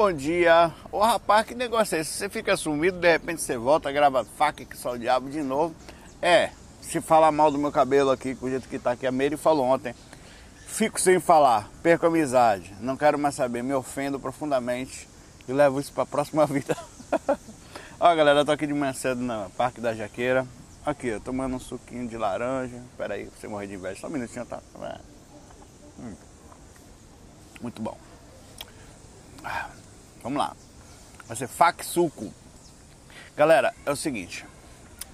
Bom dia. Ô rapaz, que negócio é esse? Você fica sumido, de repente você volta, grava faca que só o diabo de novo. É, se falar mal do meu cabelo aqui, com o jeito que tá aqui, a Meire falou ontem. Fico sem falar, perco amizade, não quero mais saber, me ofendo profundamente e levo isso pra próxima vida. Ó galera, eu tô aqui de manhã cedo no Parque da Jaqueira. Aqui, ó, tomando um suquinho de laranja. Pera aí, você morrer de inveja. Só um minutinho, tá? Hum. Muito bom. Ah, vamos lá. Vai ser fac suco. Galera, é o seguinte.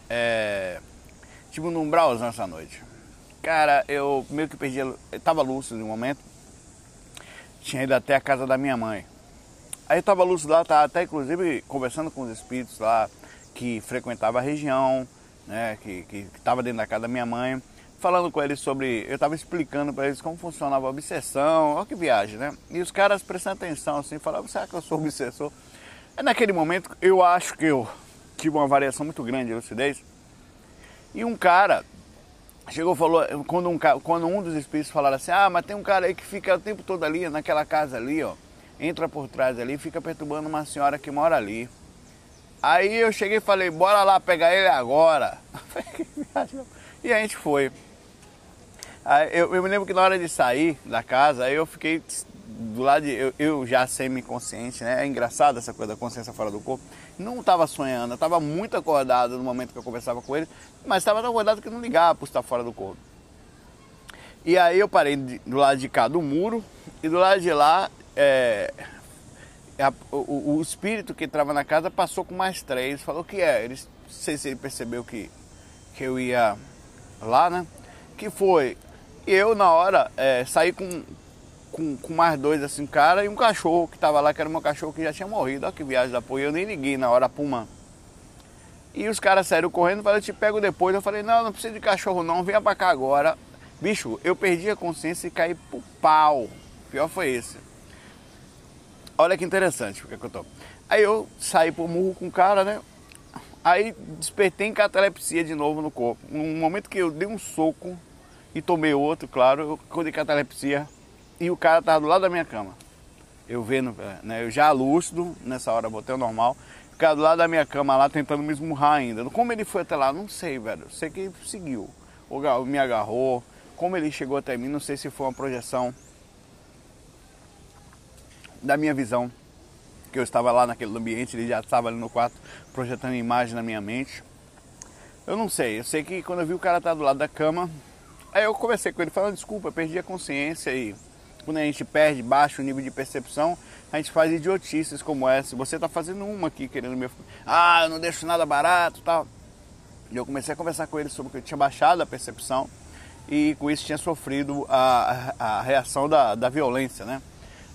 É... Tive um umbralzão essa noite. Cara, eu meio que perdi. Eu tava lúcido no momento. Tinha ido até a casa da minha mãe. Aí eu tava lúcido lá, tava até inclusive conversando com os espíritos lá que frequentavam a região, né? Que, que, que tava dentro da casa da minha mãe. Falando com eles sobre. Eu tava explicando para eles como funcionava a obsessão. Olha que viagem, né? E os caras prestando atenção assim, falavam, será que eu sou obsessor? É naquele momento eu acho que eu tive uma variação muito grande de lucidez. E um cara chegou falou, quando um, quando um dos espíritos falaram assim, ah, mas tem um cara aí que fica o tempo todo ali, naquela casa ali, ó, entra por trás ali, fica perturbando uma senhora que mora ali. Aí eu cheguei e falei, bora lá pegar ele agora. e a gente foi. Eu, eu, me lembro que na hora de sair da casa, aí eu fiquei do lado de. Eu, eu já semi-consciente, né? É engraçado essa coisa da consciência fora do corpo. Não estava sonhando, estava muito acordado no momento que eu conversava com ele, mas estava tão acordado que não ligava por estar fora do corpo. E aí eu parei de, do lado de cá do muro e do lado de lá é, a, o, o, espírito que entrava na casa passou com mais três, falou que é. Ele, não sei se ele percebeu que, que eu ia lá, né? Que foi. Eu, na hora, é, saí com, com, com, mais dois, assim, cara, e um cachorro que tava lá, que era meu cachorro que já tinha morrido. Olha que viagem da porra. Eu nem liguei na hora, Puma. E os caras saíram correndo, falaram, eu te pego depois. Eu falei, não, não precisa de cachorro não, venha pra cá agora. Bicho, eu perdi a consciência e caí pro pau. Pior foi esse. Olha que interessante porque que eu tô. Aí eu saí pro murro com o cara, né? Aí despertei em catalepsia de novo no corpo. No momento que eu dei um soco e tomei outro, claro, eu acordei catalepsia e o cara tava do lado da minha cama. Eu vendo, né? Eu já lúcido, nessa hora botei o normal. Cara do lado da minha cama lá tentando me esmurrar ainda. Como ele foi até lá, não sei, velho. Sei que ele seguiu. Ou me agarrou. Como ele chegou até mim, não sei se foi uma projeção da minha visão, que eu estava lá naquele ambiente, ele já estava ali no quarto projetando imagem na minha mente. Eu não sei, eu sei que quando eu vi o cara estar tá do lado da cama, aí eu conversei com ele falando, desculpa, perdi a consciência e quando a gente perde, baixa o nível de percepção, a gente faz idiotices como essa. Você está fazendo uma aqui querendo me. Ah, eu não deixo nada barato tal. E eu comecei a conversar com ele sobre que eu tinha baixado a percepção e com isso tinha sofrido a, a, a reação da, da violência, né?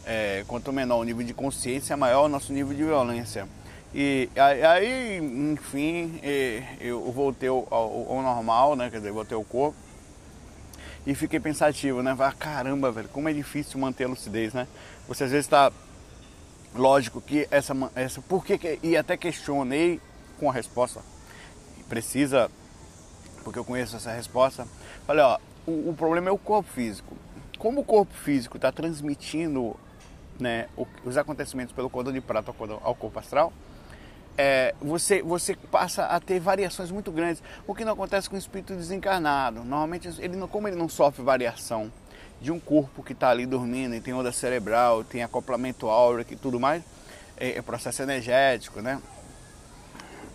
é, quanto menor o nível de consciência, maior o nosso nível de violência. E aí, enfim, eu voltei ao, ao, normal, né? Quer dizer, voltei ao corpo. E fiquei pensativo, né? Ah, caramba, velho, como é difícil manter a lucidez, né? Você às vezes está. Lógico que essa. essa por que. E até questionei com a resposta. Precisa. Porque eu conheço essa resposta. Falei, ó, o, o problema é o corpo físico. Como o corpo físico está transmitindo né, os acontecimentos pelo cordão de prata ao corpo astral, é, você, você passa a ter variações muito grandes, o que não acontece com o espírito desencarnado. Normalmente, ele não, como ele não sofre variação de um corpo que está ali dormindo e tem onda cerebral, tem acoplamento áurico e tudo mais, é, é, processo energético, né?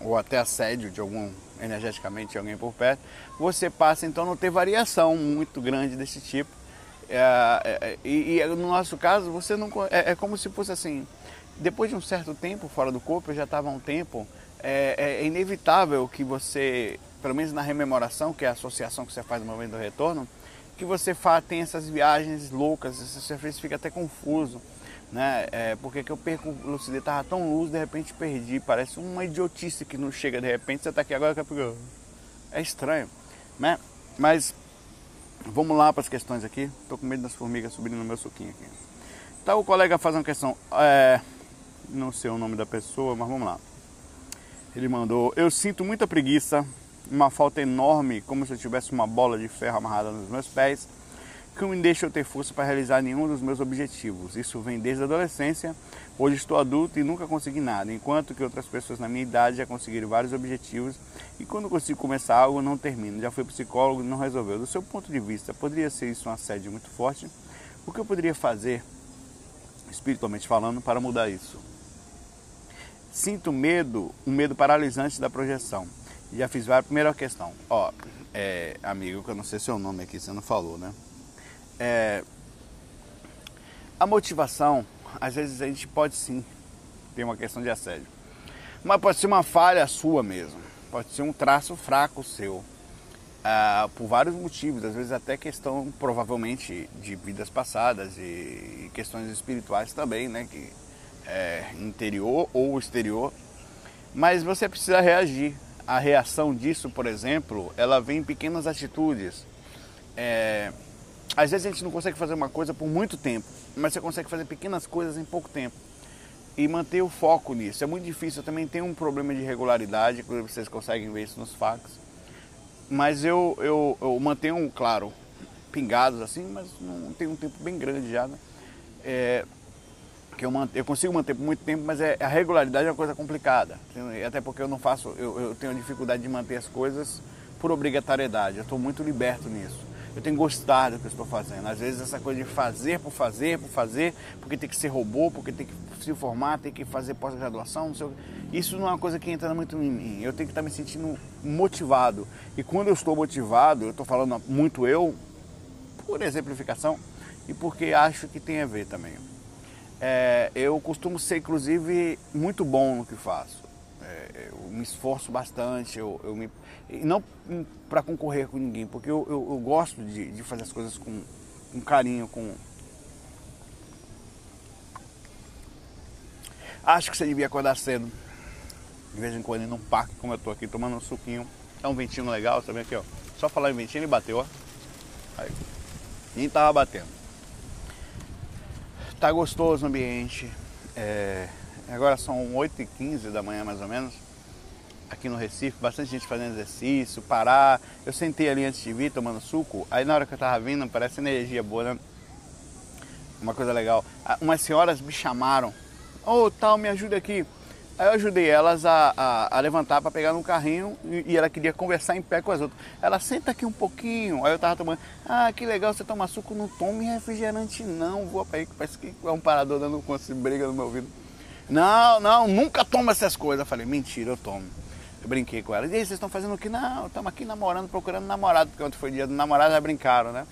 ou até assédio de algum energeticamente alguém por perto, você passa então a não ter variação muito grande desse tipo é, é, é, e, e, no nosso caso, você não é, é, como se fosse assim. Depois de um certo tempo fora do corpo, eu já estava um tempo. É, é, inevitável que você, pelo menos na rememoração, que é a associação que você faz no momento do retorno, que você fa, tem essas viagens loucas, você fica até confuso, né? É, porque que eu perco lucidez, estava tão luz, de repente perdi, parece uma idiotice que não chega de repente, você está aqui agora, é estranho, né? Mas Vamos lá para as questões aqui. Estou com medo das formigas subindo no meu suquinho aqui. Tá, o colega faz uma questão. É, não sei o nome da pessoa, mas vamos lá. Ele mandou: Eu sinto muita preguiça, uma falta enorme, como se eu tivesse uma bola de ferro amarrada nos meus pés. que não me deixa eu ter força para realizar nenhum dos meus objetivos. Isso vem desde a adolescência. Hoje estou adulto e nunca consegui nada, enquanto que outras pessoas na minha idade já conseguiram vários objetivos e quando consigo começar algo não termino. Já fui psicólogo e não resolveu. Do seu ponto de vista, poderia ser isso um assédio muito forte? O que eu poderia fazer, espiritualmente falando, para mudar isso? Sinto medo, um medo paralisante da projeção. Já fiz várias. Primeira questão, ó, é, amigo, que eu não sei seu nome aqui, você não falou, né? É, a motivação, às vezes a gente pode sim ter uma questão de assédio, mas pode ser uma falha sua mesmo, pode ser um traço fraco seu, ah, por vários motivos, às vezes até questão provavelmente de vidas passadas e questões espirituais também, né, que é, interior ou exterior, mas você precisa reagir. A reação disso, por exemplo, ela vem em pequenas atitudes. É, às vezes a gente não consegue fazer uma coisa por muito tempo, mas você consegue fazer pequenas coisas em pouco tempo e manter o foco nisso. É muito difícil. Eu também tenho um problema de regularidade, vocês conseguem ver isso nos fax. Mas eu, eu, eu mantenho, claro, pingados assim, mas não tem um tempo bem grande já, né? É, que eu, eu consigo manter por muito tempo, mas é, a regularidade é uma coisa complicada. Até porque eu não faço, eu, eu tenho dificuldade de manter as coisas por obrigatoriedade. Eu estou muito liberto nisso eu tenho gostado do que eu estou fazendo. Às vezes essa coisa de fazer por fazer, por fazer, porque tem que ser robô, porque tem que se formar, tem que fazer pós-graduação, isso não é uma coisa que entra muito em mim. Eu tenho que estar me sentindo motivado. E quando eu estou motivado, eu estou falando muito eu, por exemplificação, e porque acho que tem a ver também. É, eu costumo ser, inclusive, muito bom no que faço. É, eu me esforço bastante, eu, eu me não para concorrer com ninguém, porque eu, eu, eu gosto de, de, fazer as coisas com, com carinho, com. Acho que você devia acordar cedo. De vez em quando ir num parque, como eu tô aqui, tomando um suquinho. É um ventinho legal, vendo aqui, ó. Só falar em ventinho, ele bateu, ó. Aí. Nem tava batendo. Tá gostoso o ambiente. É... Agora são 8h15 da manhã mais ou menos aqui no Recife, bastante gente fazendo exercício, parar. Eu sentei ali antes de vir tomando suco, aí na hora que eu tava vindo, parece energia boa, né? Uma coisa legal. Ah, umas senhoras me chamaram, ô oh, tal, me ajuda aqui. Aí eu ajudei elas a, a, a levantar para pegar no carrinho e, e, ela queria conversar em pé com as outras. Ela senta aqui um pouquinho. Aí eu tava tomando, ah, que legal, você toma suco, não tome refrigerante não. Vou para aí, parece que é um parador dando briga no meu ouvido. Não, não, nunca toma essas coisas. Eu falei, mentira, eu tomo. Eu brinquei com ela. E aí, vocês estão fazendo o que? Não, estamos aqui namorando, procurando namorado, porque ontem foi dia do namorado, já brincaram, né?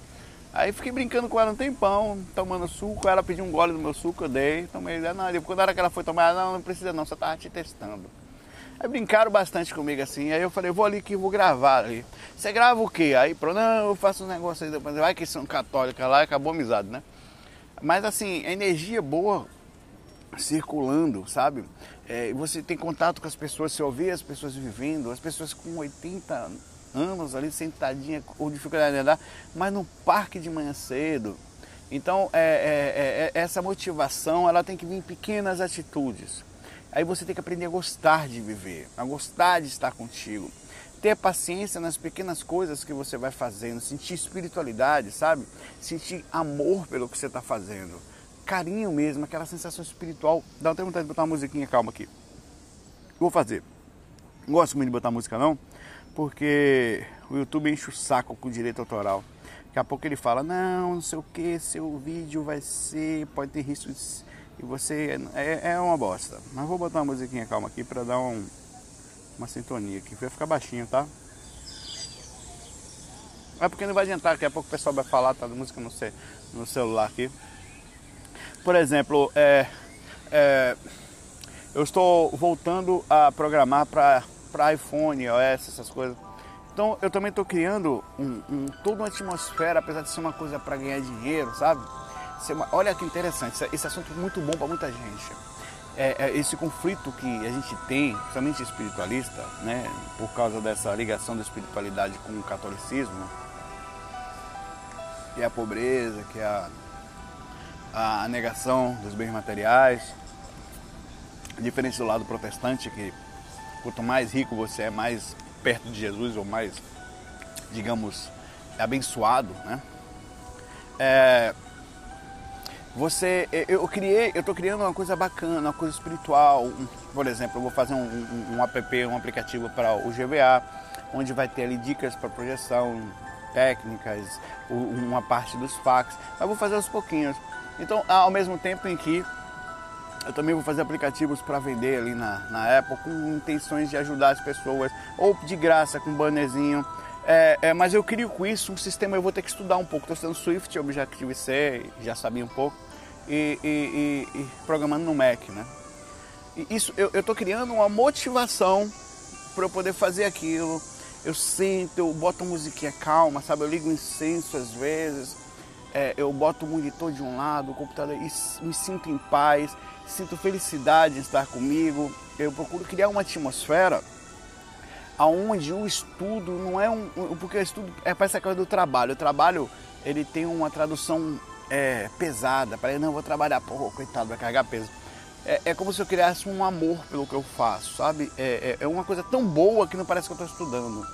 Aí fiquei brincando com ela um tempão, tomando suco, ela pediu um gole do meu suco, eu dei, tomei, não, quando era que ela foi tomar, não, não precisa não, só tava te testando. Aí brincaram bastante comigo assim, aí eu falei, vou ali que vou gravar ali. Você grava o quê? Aí, pronto, não, eu faço um negócio aí, depois, vai que são católica lá, acabou a amizade, né? Mas assim, a energia boa circulando, sabe? É, você tem contato com as pessoas, você ouvir as pessoas vivendo, as pessoas com 80 anos ali sentadinha com dificuldade de andar, mas no parque de manhã cedo. Então, é, é, é, é, essa motivação ela tem que vir em pequenas atitudes. Aí você tem que aprender a gostar de viver, a gostar de estar contigo. Ter paciência nas pequenas coisas que você vai fazendo, sentir espiritualidade, sabe? Sentir amor pelo que você está fazendo carinho mesmo, aquela sensação espiritual. Dá até vontade de botar uma musiquinha calma aqui. Vou fazer. Não gosto muito de botar música não, porque o YouTube enche o saco com direito autoral. Daqui a pouco ele fala, não, não sei o que, seu vídeo vai ser, pode ter risco de... e você é, é uma bosta. Mas vou botar uma musiquinha calma aqui para dar um, uma sintonia aqui. Vai ficar baixinho, tá? É porque não vai adiantar, daqui a pouco o pessoal vai falar, tá? Música no, no celular aqui. Por exemplo, é, é, eu estou voltando a programar para iPhone, OS, essas coisas. Então eu também estou criando um, um, toda uma atmosfera, apesar de ser uma coisa para ganhar dinheiro, sabe? Uma, olha que interessante, esse assunto é muito bom para muita gente. É, é, esse conflito que a gente tem, principalmente espiritualista, né, por causa dessa ligação da espiritualidade com o catolicismo, que é a pobreza, que é a a negação dos bens materiais, diferente do lado protestante, que quanto mais rico você é, mais perto de Jesus ou mais, digamos, abençoado, né? É, você, eu criei, eu estou criando uma coisa bacana, uma coisa espiritual. Por exemplo, eu vou fazer um, um, um app, um aplicativo para o GVA, onde vai ter ali dicas para projeção, técnicas, uma parte dos fax. Mas vou fazer aos pouquinhos. Então, ao mesmo tempo em que eu também vou fazer aplicativos para vender ali na, na Apple com intenções de ajudar as pessoas, ou de graça, com um bannerzinho. É, é, mas eu crio com isso um sistema, eu vou ter que estudar um pouco. Estou estudando Swift, Objective-C, já sabia um pouco, e, e, e, e programando no Mac, né? E isso, eu estou criando uma motivação para eu poder fazer aquilo. Eu sinto, eu boto musiquinha calma, sabe? Eu ligo incenso às vezes, é, eu boto o monitor de um lado, o computador, e me sinto em paz, sinto felicidade em estar comigo. Eu procuro criar uma atmosfera aonde o estudo não é um, porque o estudo é para essa coisa do trabalho. O trabalho ele tem uma tradução é, pesada. Para não, eu vou trabalhar, pô, coitado, vai carregar peso. É, é, como se eu criasse um amor pelo que eu faço, sabe? É, é, é uma coisa tão boa que não parece que eu estou estudando.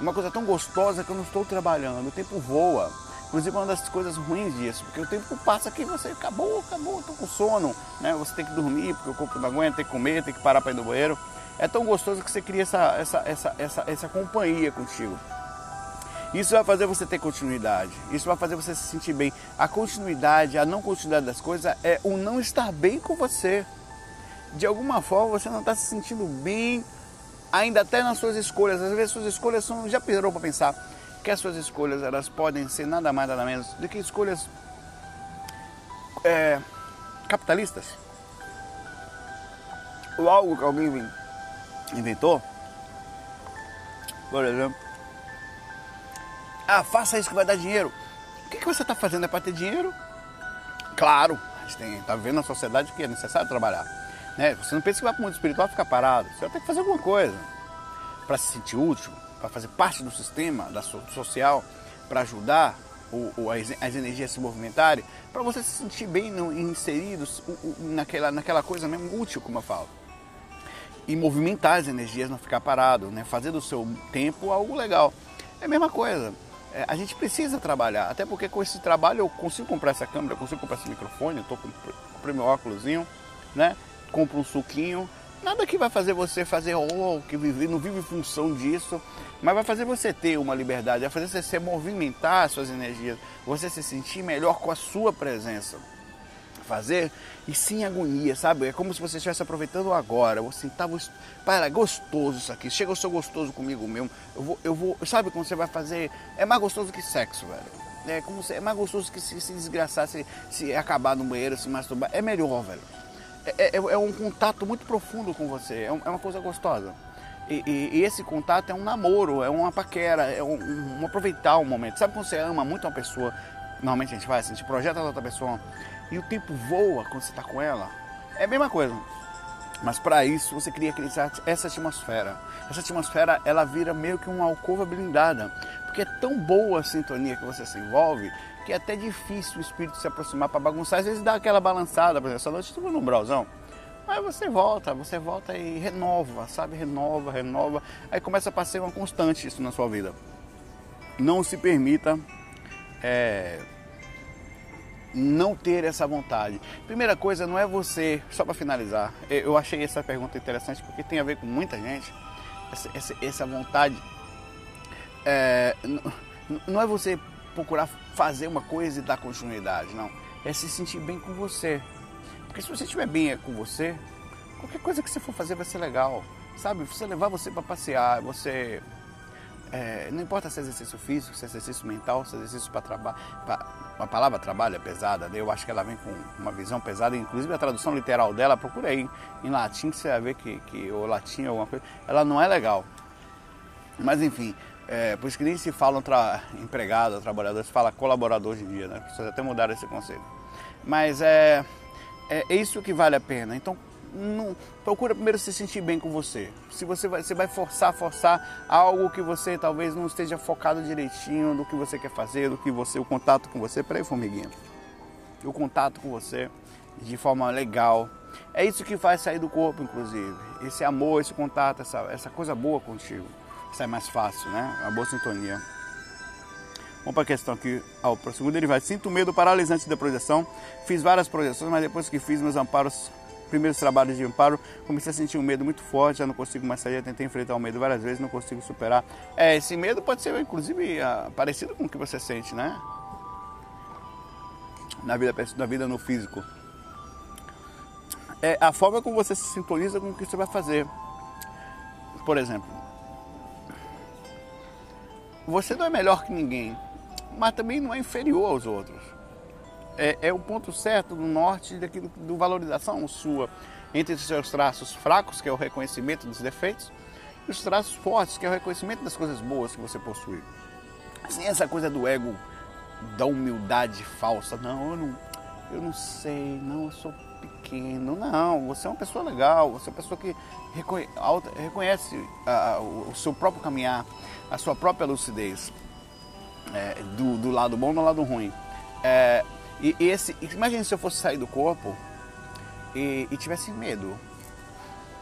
Uma coisa tão gostosa que eu não estou trabalhando. O tempo voa. Inclusive, uma das coisas ruins disso, porque o tempo passa aqui você acabou, acabou, estou com sono, né? Você tem que dormir porque o corpo não aguenta, tem que comer, tem que parar para ir no banheiro é tão gostoso que você cria essa, essa, essa, essa, essa companhia contigo. Isso vai fazer você ter continuidade. Isso vai fazer você se sentir bem. A continuidade, a não continuidade das coisas é o não estar bem com você. De alguma forma você não está se sentindo bem, ainda até nas suas escolhas. Às vezes suas escolhas são. Já parou para pensar que as suas escolhas elas podem ser nada mais nada menos do que escolhas é, capitalistas? Ou algo que alguém inventou, por exemplo, ah, faça isso que vai dar dinheiro. O que, que você está fazendo? É para ter dinheiro? Claro, a gente está vivendo na sociedade que é necessário trabalhar. Né? Você não pensa que vai para o mundo espiritual ficar parado. Você vai ter que fazer alguma coisa para se sentir útil, para fazer parte do sistema da social, para ajudar o, o, as, as, energias se movimentarem, para você se sentir bem no, inserido naquela, naquela coisa mesmo útil, como eu falo e movimentar as energias, não ficar parado, né? fazer do seu tempo algo legal. É a mesma coisa. É, a gente precisa trabalhar, até porque com esse trabalho eu consigo comprar essa câmera, eu consigo comprar esse microfone, eu tô com, comprei meu óculosinho, né? compro um suquinho. Nada que vai fazer você fazer, oh, que vive, não vive em função disso, mas vai fazer você ter uma liberdade, vai fazer você movimentar as suas energias, você se sentir melhor com a sua presença fazer e sem agonia, sabe? É como se você estivesse aproveitando agora. Você tava, para, gostoso isso aqui. Chega, eu sou gostoso comigo mesmo. Eu vou, eu vou, sabe quando você vai fazer? É mais gostoso que sexo, velho. É como se, é mais gostoso que se, se desgraçar, se, se acabar no banheiro, se masturbar. É melhor, velho. É, é, é um contato muito profundo com você. É, um, é uma coisa gostosa. E, e, e, esse contato é um namoro, é uma paquera, é um, um, um aproveitar o momento. Sabe quando você ama muito uma pessoa? Normalmente a gente faz, a gente projeta a outra pessoa e o tempo voa quando você está com ela. É a mesma coisa. Mas para isso você cria essa atmosfera. Essa atmosfera ela vira meio que uma alcova blindada, porque é tão boa a sintonia que você se envolve que é até difícil o espírito se aproximar para bagunçar. Às vezes dá aquela balançada, por exemplo, essa noite estive no browsão. Mas você volta, você volta e renova, sabe? Renova, renova. Aí começa a passar uma constante isso na sua vida. Não se permita é, não ter essa vontade? Primeira coisa, não é você, só para finalizar, eu achei essa pergunta interessante porque tem a ver com muita gente, essa, essa, essa vontade. É, não é você procurar fazer uma coisa e dar continuidade, não. É se sentir bem com você. Porque se você estiver bem com você, qualquer coisa que você for fazer vai ser legal. Sabe? Você levar você para passear, você é, não importa se é exercício físico, se é exercício mental, se é exercício para trabalho. A palavra trabalho é pesada, né? eu acho que ela vem com uma visão pesada, inclusive a tradução literal dela, procura aí em latim que você vai ver que, que o latim alguma coisa, ela não é legal. Mas enfim, é, por isso que nem se fala tra... empregado, trabalhador, se fala colaborador hoje em dia, né? Precisa até mudar esse conceito. Mas é, é isso que vale a pena. Então não, procura primeiro se sentir bem com você. Se você vai, você vai forçar, forçar algo que você talvez não esteja focado direitinho no que você quer fazer, do que você, o contato com você. Peraí, formiguinha. O contato com você de forma legal. É isso que faz sair do corpo, inclusive. Esse amor, esse contato, essa, essa coisa boa contigo. Isso é mais fácil, né? Uma boa sintonia. Vamos para a questão aqui, ao para o segundo derivado. Sinto medo paralisante da projeção. Fiz várias projeções, mas depois que fiz meus amparos, primeiros trabalhos de amparo, comecei a sentir um medo muito forte, já não consigo mais sair, tentei enfrentar o medo várias vezes, não consigo superar. É, esse medo pode ser, inclusive, ah, parecido com o que você sente, né? Na vida, na vida no físico. É a forma como você se sintoniza com o que você vai fazer. Por exemplo, você não é melhor que ninguém, mas também não é inferior aos outros. É, é o ponto certo do norte daquilo do valorização sua entre os seus traços fracos, que é o reconhecimento dos defeitos, e os traços fortes, que é o reconhecimento das coisas boas que você possui. Sem essa coisa do ego, da humildade falsa, não, eu não, eu não sei, não, eu sou Não, você é uma pessoa legal, você é uma pessoa que reconhece o seu próprio caminhar, a sua própria lucidez, é, do, do, lado bom e do lado ruim. É, e esse, imagine se eu fosse sair do corpo e, e tivesse medo.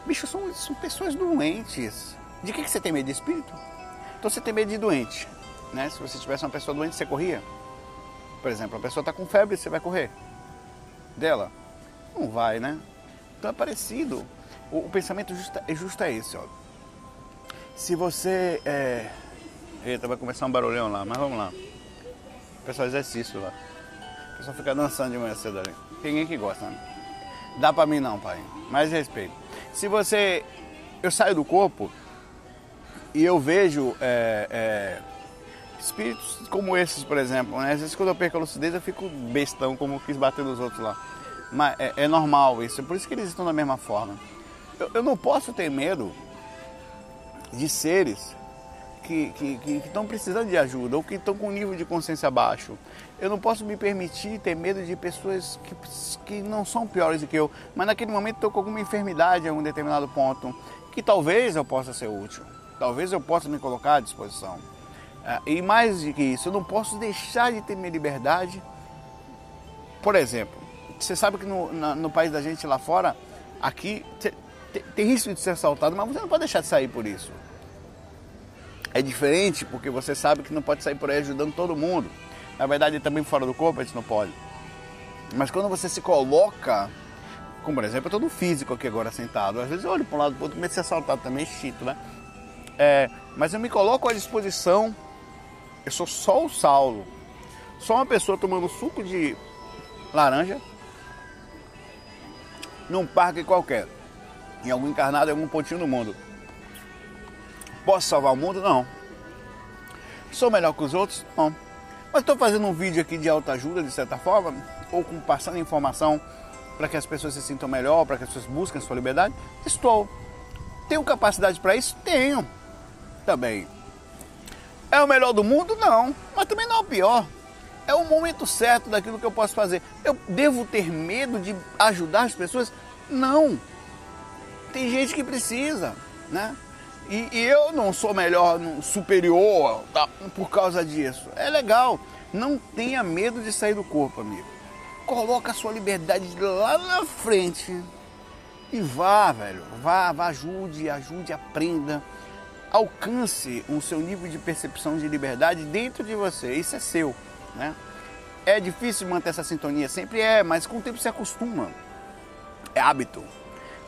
Bicho, são, são pessoas doentes. De que, que você tem medo de espírito? Então você tem medo de doente. Né? Se você tivesse uma pessoa doente, você corria. Por exemplo, a pessoa está com febre, você vai correr dela? Não vai, né? Então é parecido. O, o pensamento é justo é esse, ó. Se você é... Eita, vai começar um barulhão lá, mas vamos lá. O pessoal exercício lá. O pessoal fica dançando de manhã cedo ali. Tem ninguém que gosta, né? Dá pra mim não, pai. Mais respeito. Se você. Eu saio do corpo e eu vejo é, é, espíritos como esses, por exemplo. Né? Às vezes quando eu perco a lucidez eu fico bestão, como quis bater nos outros lá. É, é normal isso, por isso que eles estão da mesma forma. Eu, eu não posso ter medo de seres que, que, que, que estão precisando de ajuda ou que estão com nível de consciência baixo. Eu não posso me permitir ter medo de pessoas que, que não são piores do que eu, mas naquele momento estou com alguma enfermidade em algum determinado ponto, que talvez eu possa ser útil, talvez eu possa me colocar à disposição. É, e mais do que isso, eu não posso deixar de ter minha liberdade. Por exemplo, você sabe que no, na, no país da gente lá fora, aqui tem, tem risco de ser assaltado, mas você não pode deixar de sair por isso. É diferente porque você sabe que não pode sair por aí ajudando todo mundo. Na verdade, também fora do corpo a gente não pode. Mas quando você se coloca, como por exemplo, eu estou no físico aqui agora sentado, às vezes eu olho para um lado para o outro, medo de ser assaltado também, é chito, né? É, mas eu me coloco à disposição, eu sou só o Saulo, só uma pessoa tomando suco de laranja, num parque qualquer, em algum encarnado, em algum pontinho do mundo. Posso salvar o mundo? Não. Sou melhor que os outros? Não. Mas estou fazendo um vídeo aqui de autoajuda, de certa forma, ou com, passando informação para que as pessoas se sintam melhor, para que as pessoas busquem sua liberdade? Estou. Tenho capacidade para isso? Tenho. Também. É o melhor do mundo? Não. Mas também não é o pior é o momento certo daquilo que eu posso fazer. Eu devo ter medo de ajudar as pessoas? Não. Tem gente que precisa, né? E, e eu não sou melhor, superior tá, por causa disso. É legal. Não tenha medo de sair do corpo, amigo. Coloca a sua liberdade lá na frente e vá, velho. Vá, vá, ajude, ajude, aprenda. Alcance o seu nível de percepção de liberdade dentro de você. Isso é seu. Né? É difícil manter essa sintonia, sempre é, mas com o tempo se acostuma. É hábito.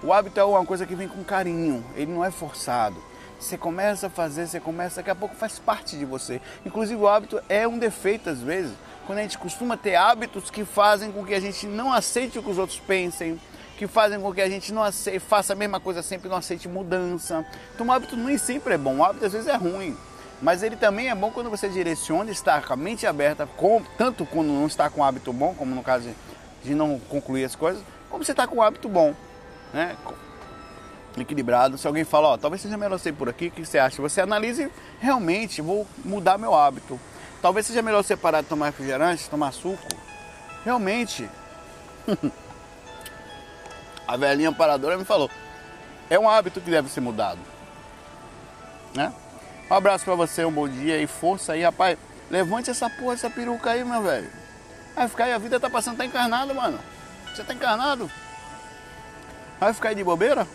O hábito é uma coisa que vem com carinho, ele não é forçado. Você começa a fazer, você começa, daqui a pouco faz parte de você. Inclusive o hábito é um defeito às vezes, quando a gente costuma ter hábitos que fazem com que a gente não aceite o que os outros pensem, que fazem com que a gente não aceite, faça a mesma coisa sempre, não aceite mudança. Então o hábito nem sempre é bom, o hábito às vezes é ruim. Mas ele também é bom quando você direciona, está com a mente aberta, com, tanto quando não está com um hábito bom, como no caso de não concluir as coisas, como você está com um hábito bom, né? equilibrado. Se alguém fala, ó, talvez seja melhor ser por aqui, o que você acha? Você analise realmente, vou mudar meu hábito. Talvez seja melhor você parar de tomar refrigerante, tomar suco. Realmente. a velhinha paradora me falou, é um hábito que deve ser mudado. Né? Um abraço para você, um bom dia e força aí, rapaz. Levante essa porra, essa peruca aí, meu velho. Vai ficar aí, a vida tá passando, tá encarnado, mano. Você tá encarnado? Vai ficar aí de bobeira?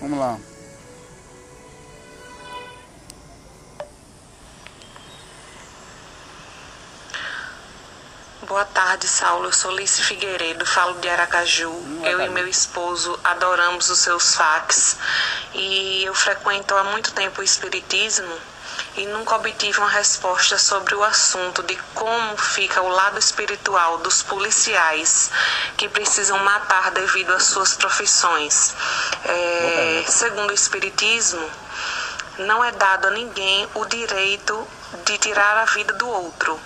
Vamos lá. Tarde, Saulo. Eu sou Lice Figueiredo, falo de Aracaju. eu e meu esposo adoramos os seus fax e eu frequento há muito tempo o Espiritismo e nunca obtive uma resposta sobre o assunto de como fica o lado espiritual dos policiais que precisam matar devido às suas profissões. É, segundo o Espiritismo, não é dado a ninguém o direito de tirar a vida do outro.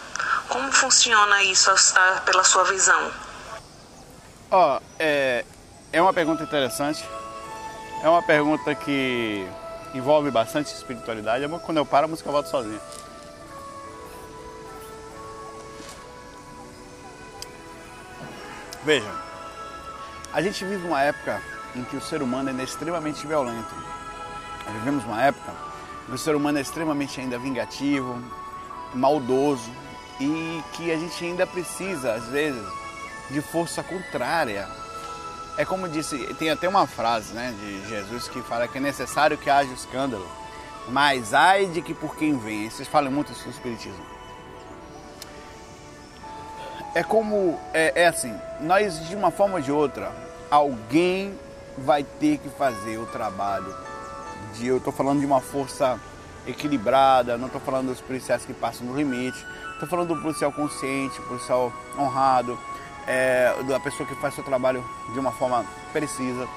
Como funciona isso pela sua visão? Ó, oh, é, é uma pergunta interessante. É uma pergunta que envolve bastante espiritualidade. Quando eu paro, a música volta sozinha. Veja, a gente vive uma época em que o ser humano é extremamente violento. Vivemos uma época em que o ser humano é extremamente ainda vingativo, maldoso e que a gente ainda precisa, às vezes, de força contrária é como disse, tem até uma frase né, de Jesus que fala que é necessário que haja escândalo, mas ai de que por quem vem. Vocês falam muito isso no Espiritismo. É como, é, é assim, nós de uma forma ou de outra, alguém vai ter que fazer o trabalho de, eu estou falando de uma força equilibrada, não estou falando dos policiais que passam no limite, estou falando do policial consciente, policial honrado, é, da pessoa que faz seu trabalho de uma forma precisa,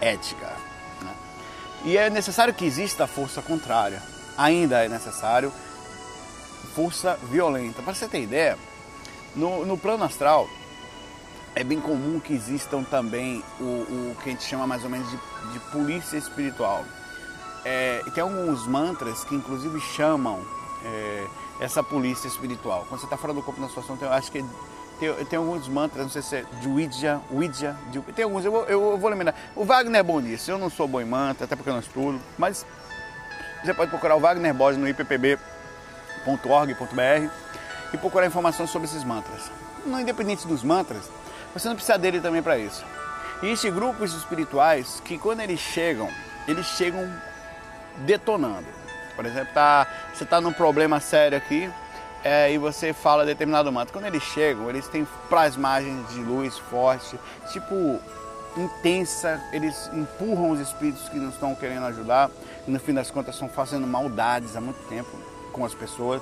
ética. Né? E é necessário que exista força contrária. Ainda é necessário força violenta. Para você ter ideia, no, no plano astral é bem comum que existam também o, o que a gente chama mais ou menos de, de polícia espiritual. É, tem alguns mantras que inclusive chamam é, essa polícia espiritual. Quando você está fora do corpo na situação, eu acho que tem, tem alguns mantras, não sei se é de Ouija, Ouija, de, tem alguns, eu vou, eu vou lembrar. O Wagner é bom nisso, eu não sou bom em mantra, até porque eu não estudo, mas você pode procurar o Wagner Borges no ippb.org.br e procurar informações sobre esses mantras. Não independente dos mantras, você não precisa dele também para isso. E existem grupos espirituais que quando eles chegam, eles chegam detonando. Por exemplo, tá, você está num problema sério aqui, é, e você fala determinado manto. Quando eles chegam, eles têm plasmagens de luz forte, tipo intensa, eles empurram os espíritos que não estão querendo ajudar e no fim das contas estão fazendo maldades há muito tempo com as pessoas.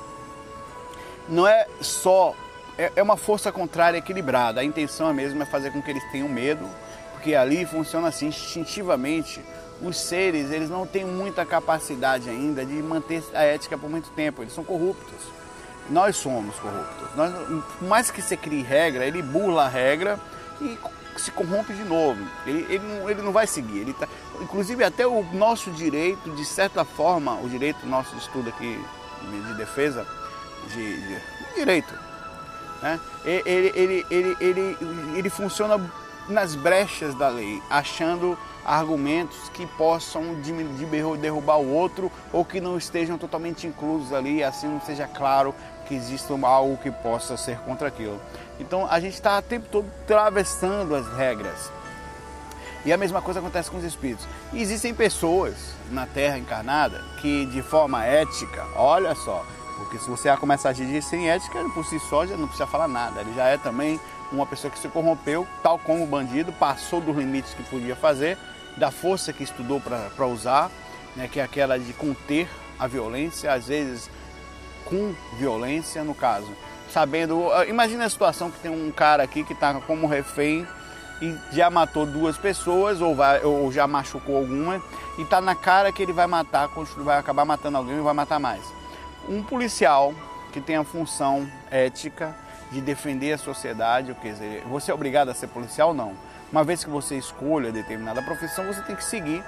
Não é só, é, é uma força contrária equilibrada, a intenção mesmo é fazer com que eles tenham medo, porque ali funciona assim instintivamente. Os seres, eles não têm muita capacidade ainda de manter a ética por muito tempo, eles são corruptos nós somos corruptos. Nós, por mais que você crie regra, ele burla a regra e se corrompe de novo. Ele, ele, não, ele não vai seguir. Ele tá, inclusive até o nosso direito, de certa forma, o direito nosso de estudo aqui de defesa, de, de direito, né? ele, ele, ele, ele, ele funciona nas brechas da lei, achando argumentos que possam derrubar o outro ou que não estejam totalmente inclusos ali, assim não seja claro que exista algo que possa ser contra aquilo. Então a gente está o tempo todo atravessando as regras. E a mesma coisa acontece com os espíritos. Existem pessoas na Terra encarnada que, de forma ética, olha só, porque se você começar a agir sem ética, por si só já não precisa falar nada. Ele já é também uma pessoa que se corrompeu, tal como o bandido, passou dos limites que podia fazer, da força que estudou para usar, né, que é aquela de conter a violência, às vezes com violência, no caso. Sabendo, ah, imagina a situação que tem um cara aqui que está como refém e já matou duas pessoas ou, vai, ou já machucou alguma e está na cara que ele vai matar, vai acabar matando alguém e vai matar mais. Um policial que tem a função ética de defender a sociedade, quer dizer, você é obrigado a ser policial? Não. Uma vez que você escolha determinada profissão, você tem que seguir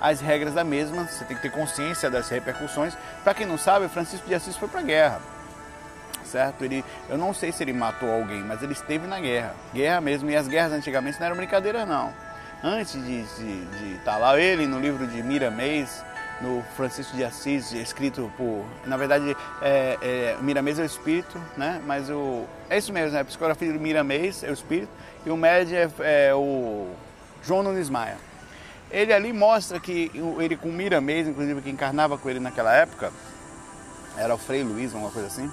as regras da mesma, você tem que ter consciência das repercussões. Para quem não sabe, Francisco de Assis foi para a guerra, certo? Ele, eu não sei se ele matou alguém, mas ele esteve na guerra, guerra mesmo. E as guerras antigamente não eram brincadeira, não. Antes de estar tá lá, ele no livro de Miramês, no Francisco de Assis, escrito por, na verdade, é, é, Miramês é o espírito, né? Mas o é isso mesmo, né? A psicografia do Miramês é o espírito e o médio é, é o João Nunes Maia. Ele ali mostra que ele com Miramês, inclusive que encarnava com ele naquela época, era o Frei Luiz, uma coisa assim.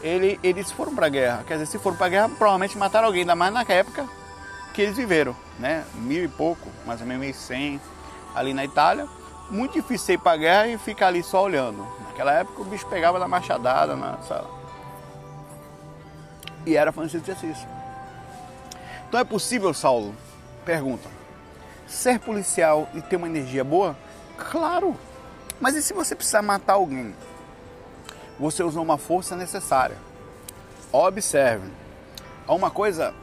Ele, eles foram para a guerra. Quer dizer, se foram para a guerra, provavelmente mataram alguém, ainda mais na época que eles viveram, né? Mil e pouco, mais ou menos mil e cem, ali na Itália. Muito difícil ir para a guerra e ficar ali só olhando. Naquela época o bicho pegava na machadada, na sala. E era Francisco de Assis. Então é possível, Saulo? Pergunta. Ser policial e ter uma energia boa? Claro. Mas e se você precisar matar alguém? Você usou uma força necessária. Observe. Há uma coisa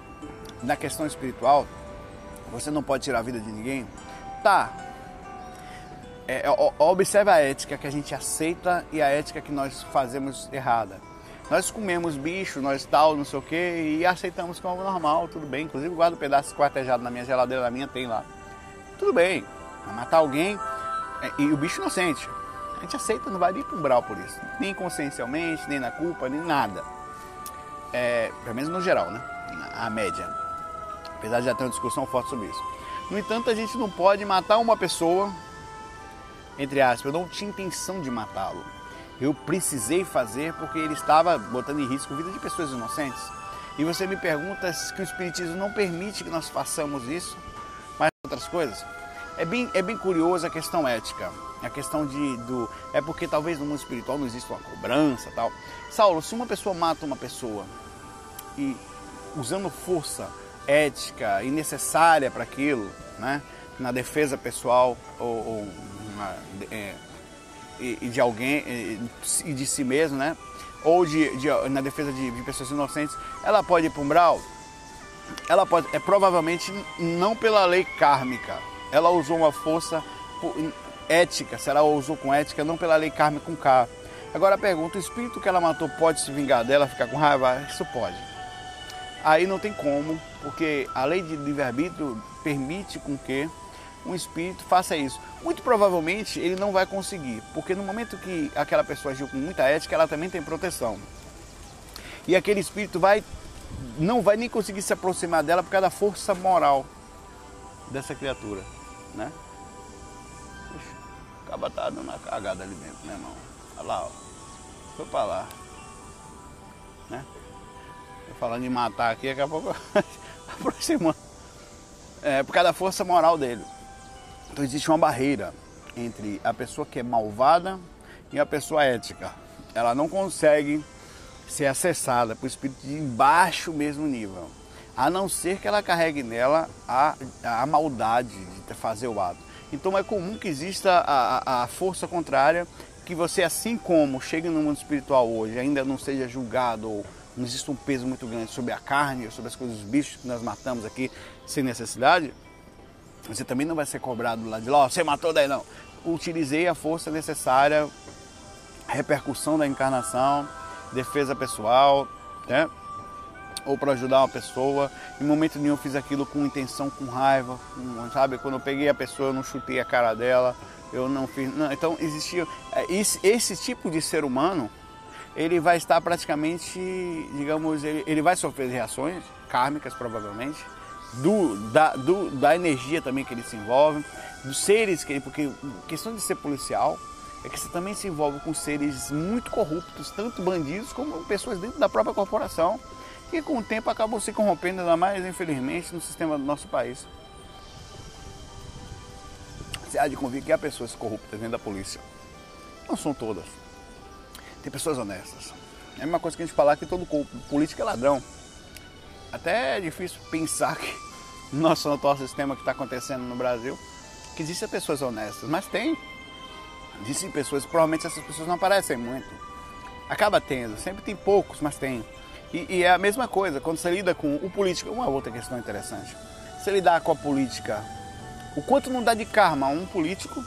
na questão espiritual, você não pode tirar a vida de ninguém. Tá. É, observe a ética que a gente aceita e a ética que nós fazemos errada. Nós comemos bicho, nós tal, não sei o que, e aceitamos como normal, tudo bem. Inclusive guardo um pedaço esquartejado na minha geladeira, na minha tem lá. Tudo bem, matar alguém é, e o bicho inocente. A gente aceita, não vai nem para umbral por isso. Nem consciencialmente, nem na culpa, nem nada. É, pelo menos no geral, né? A média. Apesar de já ter uma discussão forte sobre isso. No entanto, a gente não pode matar uma pessoa, entre aspas, eu não tinha intenção de matá-lo. Eu precisei fazer porque ele estava botando em risco a vida de pessoas inocentes. E você me pergunta se o Espiritismo não permite que nós façamos isso, mas outras coisas. É bem, é bem curiosa a questão ética. A questão de. Do, é porque talvez no mundo espiritual não exista uma cobrança tal. Saulo, se uma pessoa mata uma pessoa e usando força ética e necessária para aquilo, né? na defesa pessoal ou, ou é, e, de alguém e, de si mesmo, né? ou de, de na defesa de, de, pessoas inocentes, ela pode ir para um brau? Ela pode, é provavelmente não pela lei kármica. Ela usou uma força ética, se ela usou com ética, não pela lei kármica com K. Agora pergunta, o espírito que ela matou pode se vingar dela, ficar com raiva? Isso pode. Aí não tem como, porque a lei de livre-arbítrio permite com que um espírito faça isso. Muito provavelmente ele não vai conseguir, porque no momento que aquela pessoa agiu com muita ética, ela também tem proteção. E aquele espírito vai não vai nem conseguir se aproximar dela por causa da força moral dessa criatura, né? Acaba tá dando uma cagada ali dentro, né, irmão? Olha lá, ó. Foi pra lá. Né? Tô falando de matar aqui, daqui a pouco aproximando. É, por causa da força moral dele. Então existe uma barreira entre a pessoa que é malvada e a pessoa ética. Ela não consegue ser acessada por espírito de baixo mesmo nível. A não ser que ela carregue nela a, a maldade de fazer o ato. Então é comum que exista a, a força contrária, que você, assim como chega no mundo espiritual hoje, ainda não seja julgado ou não existe um peso muito grande sobre a carne, sobre as coisas dos bichos que nós matamos aqui sem necessidade, você também não vai ser cobrado lá de lá, oh, você matou daí não. Utilizei a força necessária, repercussão da encarnação, defesa pessoal, né? ou para ajudar uma pessoa. Em momento nenhum eu fiz aquilo com intenção, com raiva, com, sabe? Quando eu peguei a pessoa, eu não chutei a cara dela, eu não fiz. Não. Então existia é, esse, esse, tipo de ser humano, ele vai estar praticamente, digamos, ele, ele vai sofrer reações kármicas provavelmente, do, da, do, da energia também que ele se envolve, dos seres que ele, porque questão de ser policial é que você também se envolve com seres muito corruptos, tanto bandidos como pessoas dentro da própria corporação que com o tempo acabam se corrompendo, ainda mais infelizmente no sistema do nosso país. Você há de convir que há pessoas corruptas dentro da polícia. Não são todas. Tem pessoas honestas. É a mesma coisa que a gente falar que todo político é ladrão. Até é difícil pensar que no nosso atual sistema que está acontecendo no Brasil, que existem pessoas honestas, mas tem. Existem pessoas, provavelmente essas pessoas não aparecem muito. Acaba tendo, sempre tem poucos, mas tem. E, e, é a mesma coisa, quando você lida com o político, uma outra questão interessante. Você lidar com a política, o quanto não dá de karma a um político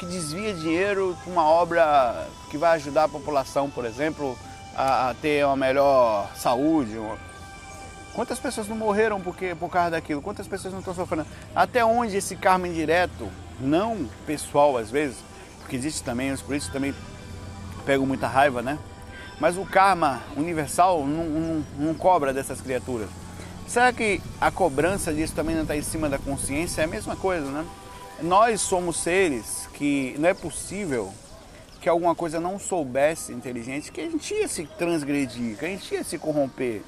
que desvia dinheiro para uma obra que vai ajudar a população, por exemplo, a, a ter uma melhor saúde. Uma... Quantas pessoas não morreram porque, por causa daquilo? Quantas pessoas não estão sofrendo? Até onde esse karma indireto, não pessoal às vezes, porque existe também, os políticos também pegam muita raiva, né? Mas o karma universal não, não, não cobra dessas criaturas. Será que a cobrança disso também não está em cima da consciência? É a mesma coisa, né? Nós somos seres que não é possível que alguma coisa não soubesse inteligente, que a gente ia se transgredir, que a gente ia se corromper.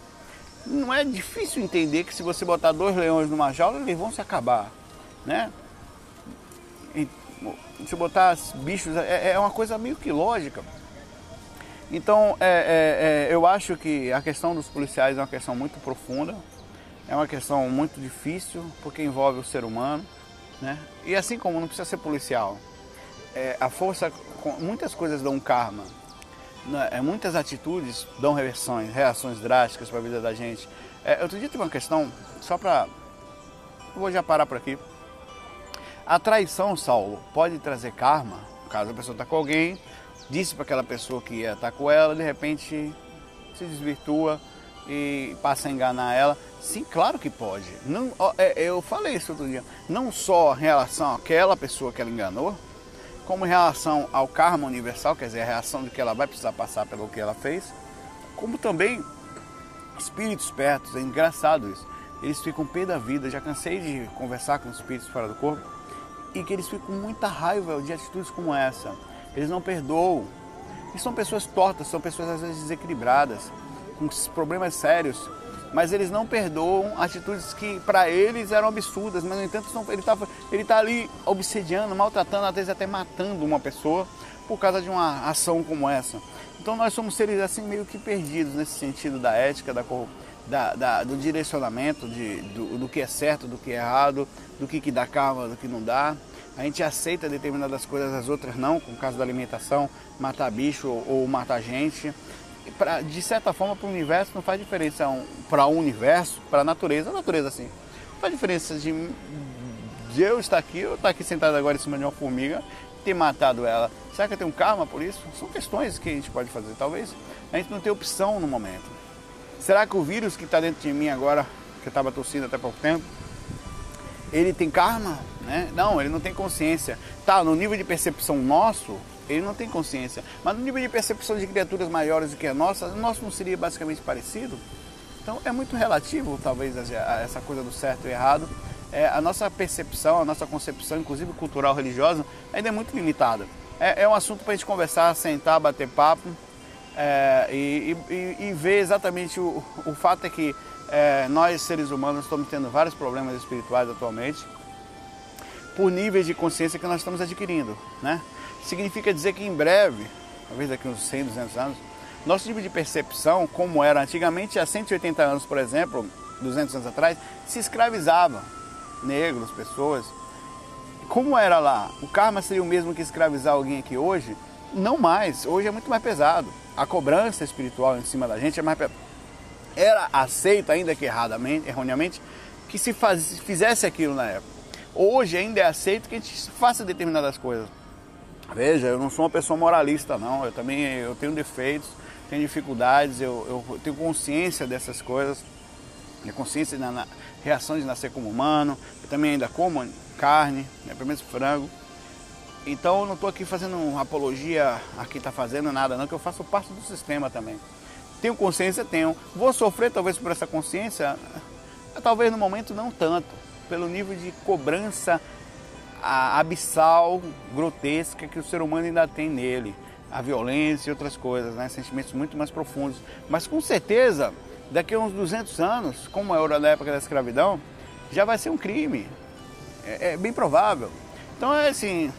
Não é difícil entender que se você botar dois leões numa jaula, eles vão se acabar, né? E, se botar bichos, é, é uma coisa meio que lógica. Então, é, é, é, eu acho que a questão dos policiais é uma questão muito profunda, é uma questão muito difícil, porque envolve o ser humano, né? E assim como não precisa ser policial, é, a força, muitas coisas dão karma? É, muitas atitudes dão reversões, reações drásticas para a vida da gente. É, outro dia teve uma questão, só para. Vou já parar por aqui. A traição, Saulo, pode trazer karma, caso a pessoa está com alguém, disse para aquela pessoa que ia estar tá com ela, de repente se desvirtua e passa a enganar ela. Sim, claro que pode. Não, é, eu falei isso outro dia. Não só em relação àquela pessoa que ela enganou, como relação ao karma universal, quer dizer, a reação de que ela vai precisar passar pelo que ela fez, como também espíritos perto, é engraçado isso. Eles ficam pé da vida, já cansei de conversar com espíritos fora do corpo, e que eles ficam com muita raiva de atitudes como essa. Eles não perdoam. E são pessoas tortas, são pessoas às vezes desequilibradas, com problemas sérios, mas eles não perdoam atitudes que para eles eram absurdas, mas no entanto ele está ele tá ali obsediando, maltratando, às vezes até matando uma pessoa por causa de uma ação como essa. Então nós somos seres assim meio que perdidos nesse sentido da ética, da, da, da do direcionamento, de, do, do, que é certo, do que é errado, do que, que dá calma, do que não dá. A gente aceita determinadas coisas, as outras não, como o caso da alimentação, matar bicho ou, ou matar gente pra, de certa forma, para o universo não faz diferença um, para o universo, para a natureza. A natureza, assim, não faz diferença de, de eu estar aqui, eu estar aqui sentado agora em cima de uma formiga, ter matado ela. Será que eu tenho karma por isso? São questões que a gente pode fazer. Talvez a gente não tenha opção no momento. Será que o vírus que está dentro de mim agora, que eu estava tossindo até pouco tempo, ele tem karma? Né? Não, ele não tem consciência. Tá, no nível de percepção nosso, ele não tem consciência. Mas no nível de percepção de criaturas maiores do que a nossa, o nosso não seria basicamente parecido? Então é muito relativo, talvez, a essa coisa do certo e errado. É, a nossa percepção, a nossa concepção, inclusive cultural, religiosa, ainda é muito limitada. É, é um assunto para a gente conversar, sentar, bater papo é, e, e, e, ver exatamente o, o fato é que é, nós, seres humanos, estamos tendo vários problemas espirituais atualmente por níveis de consciência que nós estamos adquirindo, né? Significa dizer que em breve, talvez daqui uns 100, 200 anos, nosso nível de percepção, como era antigamente, há 180 anos, por exemplo, 200 anos atrás, se escravizava negros, pessoas. Como era lá? O karma seria o mesmo que escravizar alguém aqui hoje? Não mais. Hoje é muito mais pesado. A cobrança espiritual em cima da gente é mais pesada. Era aceito, ainda que erradamente, erroneamente, que se faz, fizesse aquilo na época. Hoje ainda é aceito que a gente faça determinadas coisas. Veja, eu não sou uma pessoa moralista, não. Eu também eu tenho defeitos, tenho dificuldades, eu, eu tenho consciência dessas coisas, tenho consciência na, reação de nascer como humano. Eu também ainda como carne, né, pelo menos frango. Então eu não estou aqui fazendo apologia a quem está fazendo nada, não, que eu faço parte do sistema também. Tenho consciência? Tenho. Vou sofrer talvez por essa consciência? Talvez no momento não tanto, pelo nível de cobrança a abissal, grotesca que o ser humano ainda tem nele, a violência e outras coisas, né? sentimentos muito mais profundos. Mas com certeza, daqui a uns 200 anos, como era na época da escravidão, já vai ser um crime. É, é bem provável. Então é assim.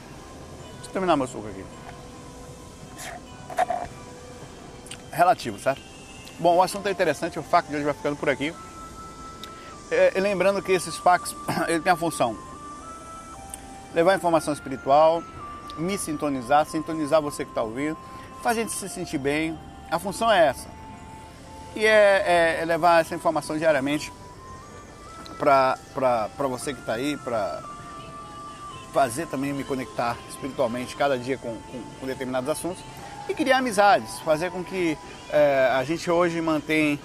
Deixa eu terminar meu suco aqui. Relativo, certo? Bom, o assunto é interessante, o FAQ de hoje vai ficando por aqui. É, lembrando que esses FAQs ele tem a função levar informação espiritual, me sintonizar, sintonizar você que está ouvindo, fazer a gente se sentir bem. A função é essa. E é, é, é levar essa informação diariamente para você que está aí, para fazer também me conectar espiritualmente cada dia com, com, com, determinados assuntos e criar amizades, fazer com que é, a gente hoje mantém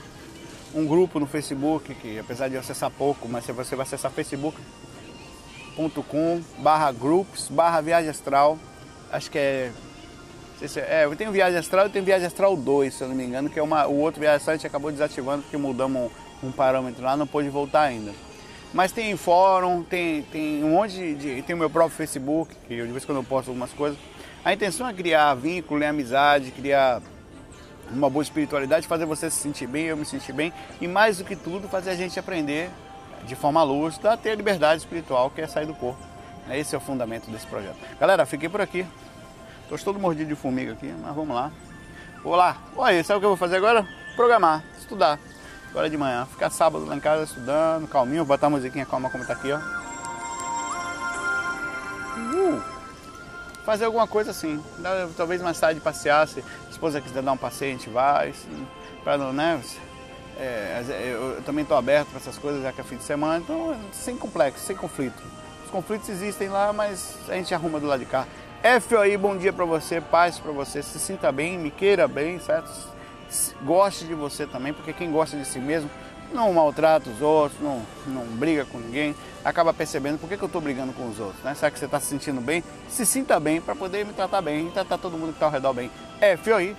um grupo no Facebook, que apesar de acessar pouco, mas se você vai acessar Facebook, facebook.com barra groups barra viagem astral. Acho que é. É, eu tenho viagem astral e tenho viagem astral 2, se eu não me engano, que é uma, o outro viagem astral a gente acabou desativando porque mudamos um, um parâmetro lá, não pôde voltar ainda. Mas tem fórum, tem, tem um monte de. Tem o meu próprio Facebook, que eu de vez em quando eu posto algumas coisas. A intenção é criar vínculo, amizade, criar uma boa espiritualidade, fazer você se sentir bem, eu me sentir bem e mais do que tudo fazer a gente aprender de forma lúcida ter a liberdade espiritual que é sair do corpo. Esse é o fundamento desse projeto. Galera, fiquei por aqui. Estou todo mordido de formiga aqui, mas vamos lá. Vou lá. Olha, sabe o que eu vou fazer agora? Programar, estudar. Agora de manhã. Ficar sábado lá em casa estudando, calminho, botar a musiquinha calma como tá aqui, ó. Uh, fazer alguma coisa assim. Talvez mais tarde passear, se a esposa quiser dar um passeio, a gente vai. Para não, né? É, eu também estou aberto para essas coisas, já que é fim de semana, então sem complexo, sem conflito. Os conflitos existem lá, mas a gente arruma do lado de cá. FOI, bom dia para você, paz para você, se sinta bem, me queira bem, certo? Goste de você também, porque quem gosta de si mesmo não maltrata os outros, não, não briga com ninguém, acaba percebendo por que, que eu estou brigando com os outros, né? Será que você está se sentindo bem? Se sinta bem para poder me tratar bem e tratar todo mundo que está ao redor bem. FOI,